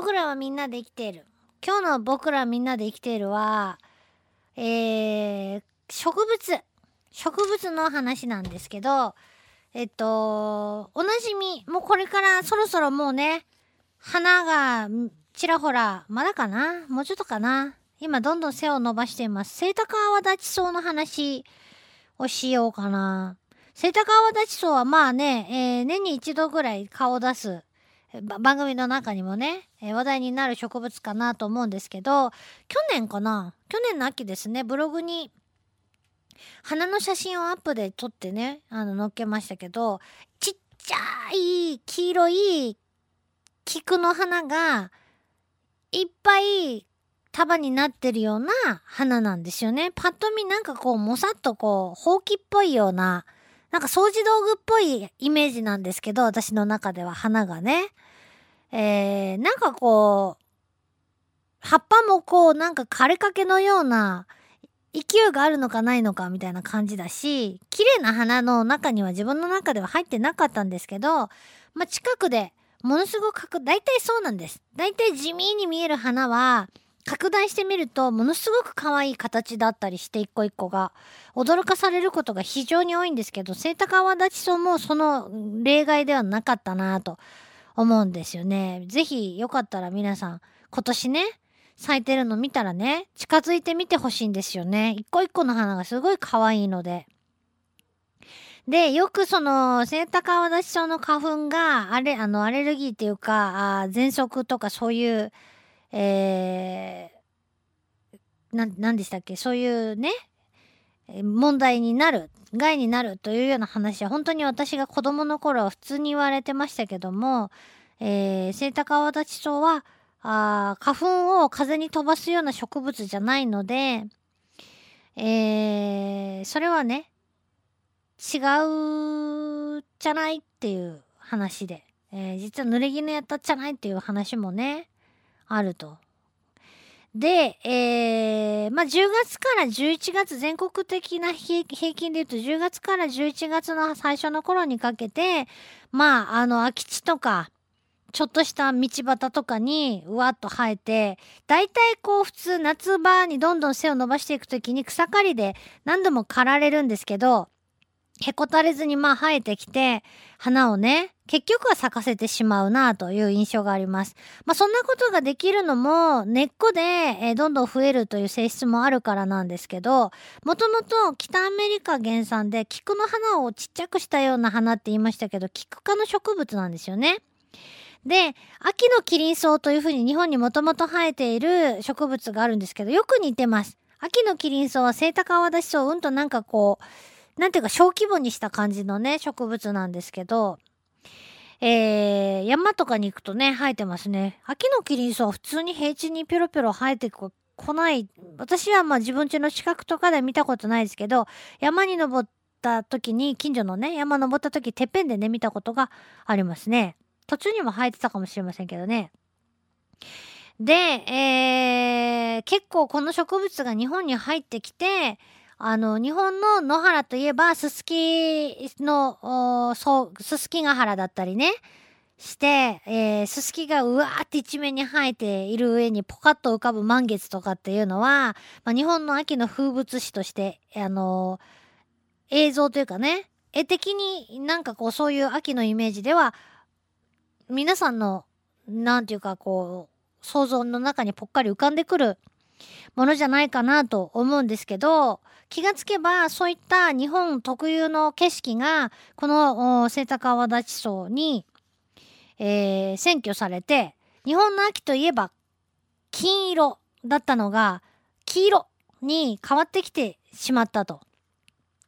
僕らはみんなで生きている。今日の僕らみんなで生きているは、えー、植物。植物の話なんですけど、えっと、おなじみ、もうこれからそろそろもうね、花がちらほら、まだかな？もうちょっとかな？今どんどん背を伸ばしています。セイタカアワダチソウの話をしようかな。セイタカアワダチソウはまあね、えー、年に一度ぐらい顔を出す。番組の中にもね、え、話題になる植物かなと思うんですけど、去年かな？去年の秋ですね、ブログに花の写真をアップで撮ってね、あの、載っけましたけど、ちっちゃい黄色い菊の花がいっぱい束になってるような花なんですよね。パッと見なんかこう、もさっとこう、ほうきっぽいような、なんか掃除道具っぽいイメージなんですけど、私の中では花がね。えー、なんかこう、葉っぱもこう、なんか枯れかけのような、勢いがあるのかないのかみたいな感じだし、綺麗な花の中には自分の中では入ってなかったんですけど、まあ、近くでものすごく拡大体そうなんです。大体地味に見える花は、拡大してみるとものすごく可愛い形だったりして一個一個が驚かされることが非常に多いんですけどセイタカアワダチソウもその例外ではなかったなと思うんですよね。ぜひよかったら皆さん今年ね咲いてるの見たらね近づいてみてほしいんですよね。一個一個の花がすごい可愛いので。で、よくその、セイタカアワダチソウの花粉が、あれ、あの、アレルギーっていうか、あ喘息とかそういう、えー、でしたっけ？そういうね、問題になる、害になるというような話は、本当に私が子供の頃は普通に言われてましたけども、えー、セイタカアワダチソウは、あ花粉を風に飛ばすような植物じゃないので、えー、それはね、違うじゃないっていう話で、えー、実は濡れ衣やったじゃないっていう話もね、あると。で、えー、まあ、10月から11月、全国的な平均で言うと、10月から11月の最初の頃にかけて、まあ、あの、空き地とか、ちょっとした道端とかにうわっと生えて、だいたいこう普通夏場にどんどん背を伸ばしていくときに草刈りで何度も刈られるんですけど、へこたれずにまあ生えてきて、花をね、結局は咲かせてしまうなという印象があります。まあそんなことができるのも根っこで、え、どんどん増えるという性質もあるからなんですけど、もともと北アメリカ原産で菊の花をちっちゃくしたような花って言いましたけど、菊科の植物なんですよね。で、秋のキリンソウというふうに日本にもともと生えている植物があるんですけど、よく似てます。秋のキリンソウはセイタカアワダシソウ、うんとなんかこう、なんていうか小規模にした感じのね、植物なんですけど、えー、山とかに行くとね、生えてますね。秋のキリンソウは普通に平地にぴょろぴょろ生えてこない。私はまあ自分家の近くとかで見たことないですけど、山に登った時に、近所のね、山登った時、てっぺんでね、見たことがありますね。途中にも生えてたかもしれませんけどね。で、えー、結構この植物が日本に入ってきて、あの、日本の野原といえば、すすきの、そう、すすきヶ原だったりね、して、えー、すすきがうわーって一面に生えている上にポカッと浮かぶ満月とかっていうのは、まあ、日本の秋の風物詩として、あのー、映像というかね、絵的になんかこうそういう秋のイメージでは、皆さんの、なんていうかこう、想像の中にぽっかり浮かんでくるものじゃないかなと思うんですけど、気がつけばそういった日本特有の景色が、このセイタカアワダチソウに、えー、占拠されて、日本の秋といえば金色だったのが、黄色に変わってきてしまったと。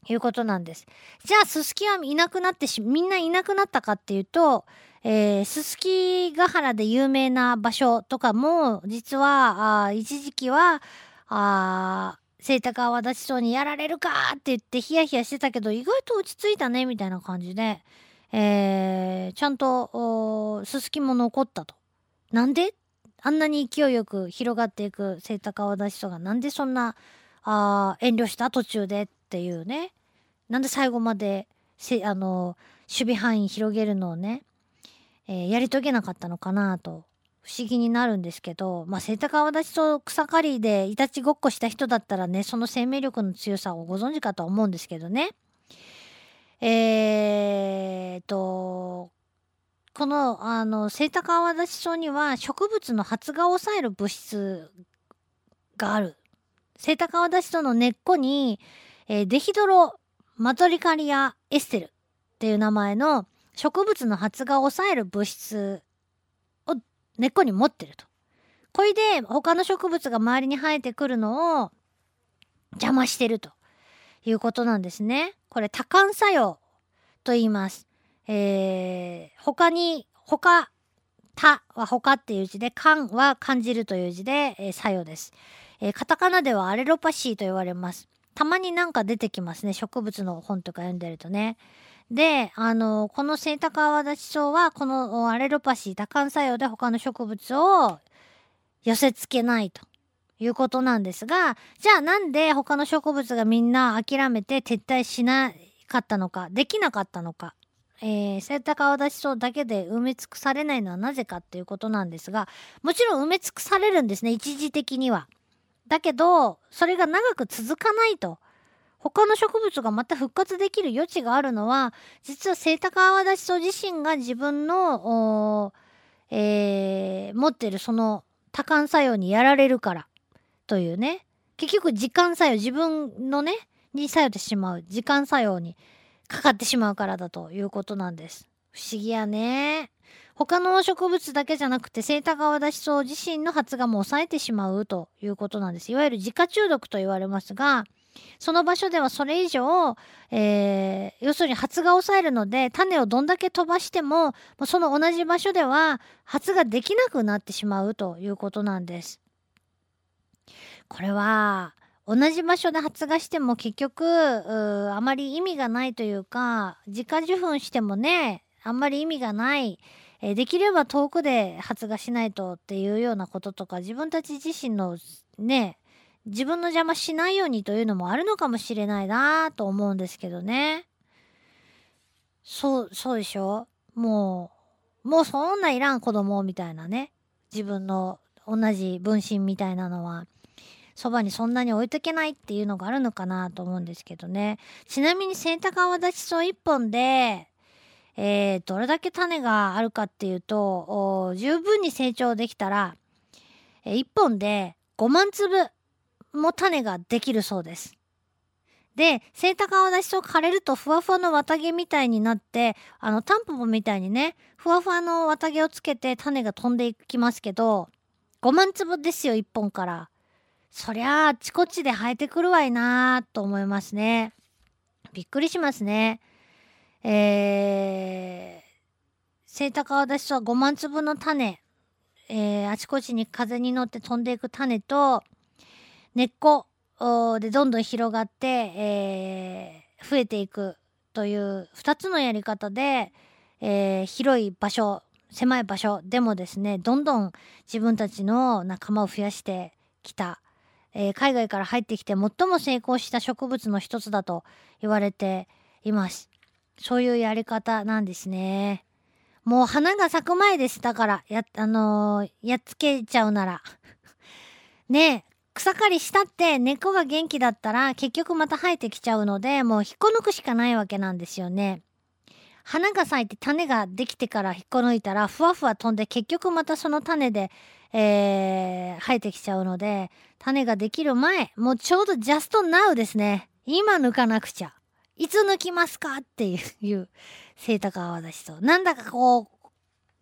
いうことなんです。じゃあ、ススキはいなくなってし、みんないなくなったかっていうと、えー、すすきヶ原で有名な場所とかも、実は、あ一時期は、あセイタカアワダチソウにやられるかって言ってヒヤヒヤしてたけど、意外と落ち着いたね、みたいな感じで、えー、ちゃんと、すすきも残ったと。なんで？あんなに勢いよく広がっていくセイタカアワダチソウがなんでそんな、あ遠慮した途中でっていうね。なんで最後まで、あの、守備範囲広げるのをね、えー、やり遂げなかったのかなと不思議になるんですけど、まあ、セイタカアワダチソウ草刈りでいたちごっこした人だったらねその生命力の強さをご存知かとは思うんですけどね。えー、とこのあのセイタカアワダチソウには植物の発芽を抑える物質がある。セイタカアワダチソウの根っこに、えー、デヒドロマトリカリアエステルっていう名前の植物の発芽を抑える物質を根っこに持ってると。これで他の植物が周りに生えてくるのを邪魔してるということなんですね。これ多感作用と言います。えー、他に、他、他は他っていう字で、感は感じるという字で、えー、作用です、えー、カタカナではアレロパシーと言われます。たまになんか出てきますね。植物の本とか読んでるとね。で、あの、このセイタカアワダチソウは、このアレロパシー、多感作用で他の植物を寄せ付けないということなんですが、じゃあなんで他の植物がみんな諦めて撤退しなかったのか、できなかったのか。えー、セイタカアワダチソウだけで埋め尽くされないのはなぜかっていうことなんですが、もちろん埋め尽くされるんですね、一時的には。だけど、それが長く続かないと。他の植物がまた復活できる余地があるのは実はセイタカアワダチソ自身が自分の、えー、持ってるその多感作用にやられるからというね結局時間作用自分のねに作用ってしまう時間作用にかかってしまうからだということなんです。不思議やね。他の植物だけじゃなくてセイタカアワダチソ自身の発芽も抑えてしまうということなんです。いわゆる自家中毒と言われますがその場所ではそれ以上、えー、要するに発芽を抑えるので種をどんだけ飛ばしてもその同じ場所では発芽できなくなってしまうということなんです。これは同じ場所で発芽しても結局あまり意味がないというか自家受粉してもねあんまり意味がない。えできれば遠くで発芽しないとっていうようなこととか自分たち自身のね自分の邪魔しないようにというのもあるのかもしれないなと思うんですけどね。そう、そうでしょ？もう、もうそんないらん子供みたいなね。自分の同じ分身みたいなのは、そばにそんなに置いとけないっていうのがあるのかなと思うんですけどね。ちなみに洗濯泡立ちそう1本で、えー、どれだけ種があるかっていうと、十分に成長できたら、えー、1本で5万粒も種ができるそうです。で、セイタカアワダチソ枯れるとふわふわの綿毛みたいになって、あの、タンポポみたいにね、ふわふわの綿毛をつけて種が飛んでいきますけど、5万粒ですよ、1本から。そりゃあ、あちこちで生えてくるわいなーと思いますね。びっくりしますね。えー、セイタカアワダチソは5万粒の種、えー、あちこちに風に乗って飛んでいく種と、根っこでどんどん広がって、えー、増えていくという2つのやり方で、えー、広い場所狭い場所でもですねどんどん自分たちの仲間を増やしてきた、えー、海外から入ってきて最も成功した植物の一つだと言われています。そういうやり方なんですね。もう花が咲く前ですだからやあのー、やっつけちゃうなら。ね草刈りしたって根っこが元気だったら結局また生えてきちゃうのでもう引っこ抜くしかないわけなんですよね。花が咲いて種ができてから引っこ抜いたらふわふわ飛んで結局またその種で、えー、生えてきちゃうので種ができる前もうちょうどジャストナウですね。今抜かなくちゃ。いつ抜きますかっていうセイタカアワダチとなんだかこう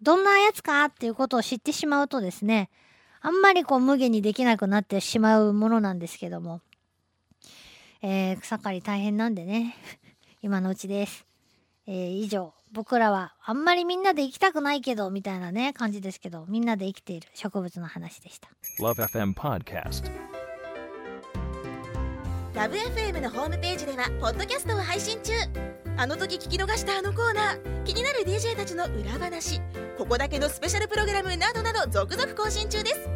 どんなやつかっていうことを知ってしまうとですねあんまりこう無限にできなくなってしまうものなんですけども、えー、草刈り大変なんでね、今のうちです。えー、以上、僕らはあんまりみんなで生きたくないけど、みたいなね、感じですけど、みんなで生きている植物の話でした。LoveFM Podcast LoveFM のホームページでは、ポッドキャストを配信中。あの時聞き逃したあのコーナー気になる DJ たちの裏話ここだけのスペシャルプログラムなどなど続々更新中です。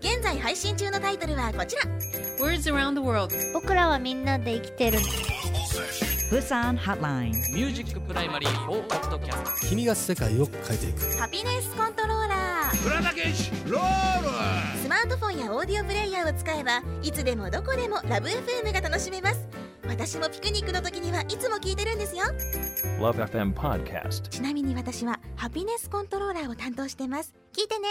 現在配信中のタイトルはこちら。Words around the world 僕らはみんなで生きてる。釜山ホットラインミュージックプライマリー4ポッドキャスト君が世界を変えていく。ハピネスコントローラースマートフォンやオーディオプレイヤーを使えばいつでもどこでもラブ f m が楽しめます。私もピクニックの時にはいつも聞いてるんですよ。Love FM Podcast. ちなみに私はハピネスコントローラーを担当してます。聞いてね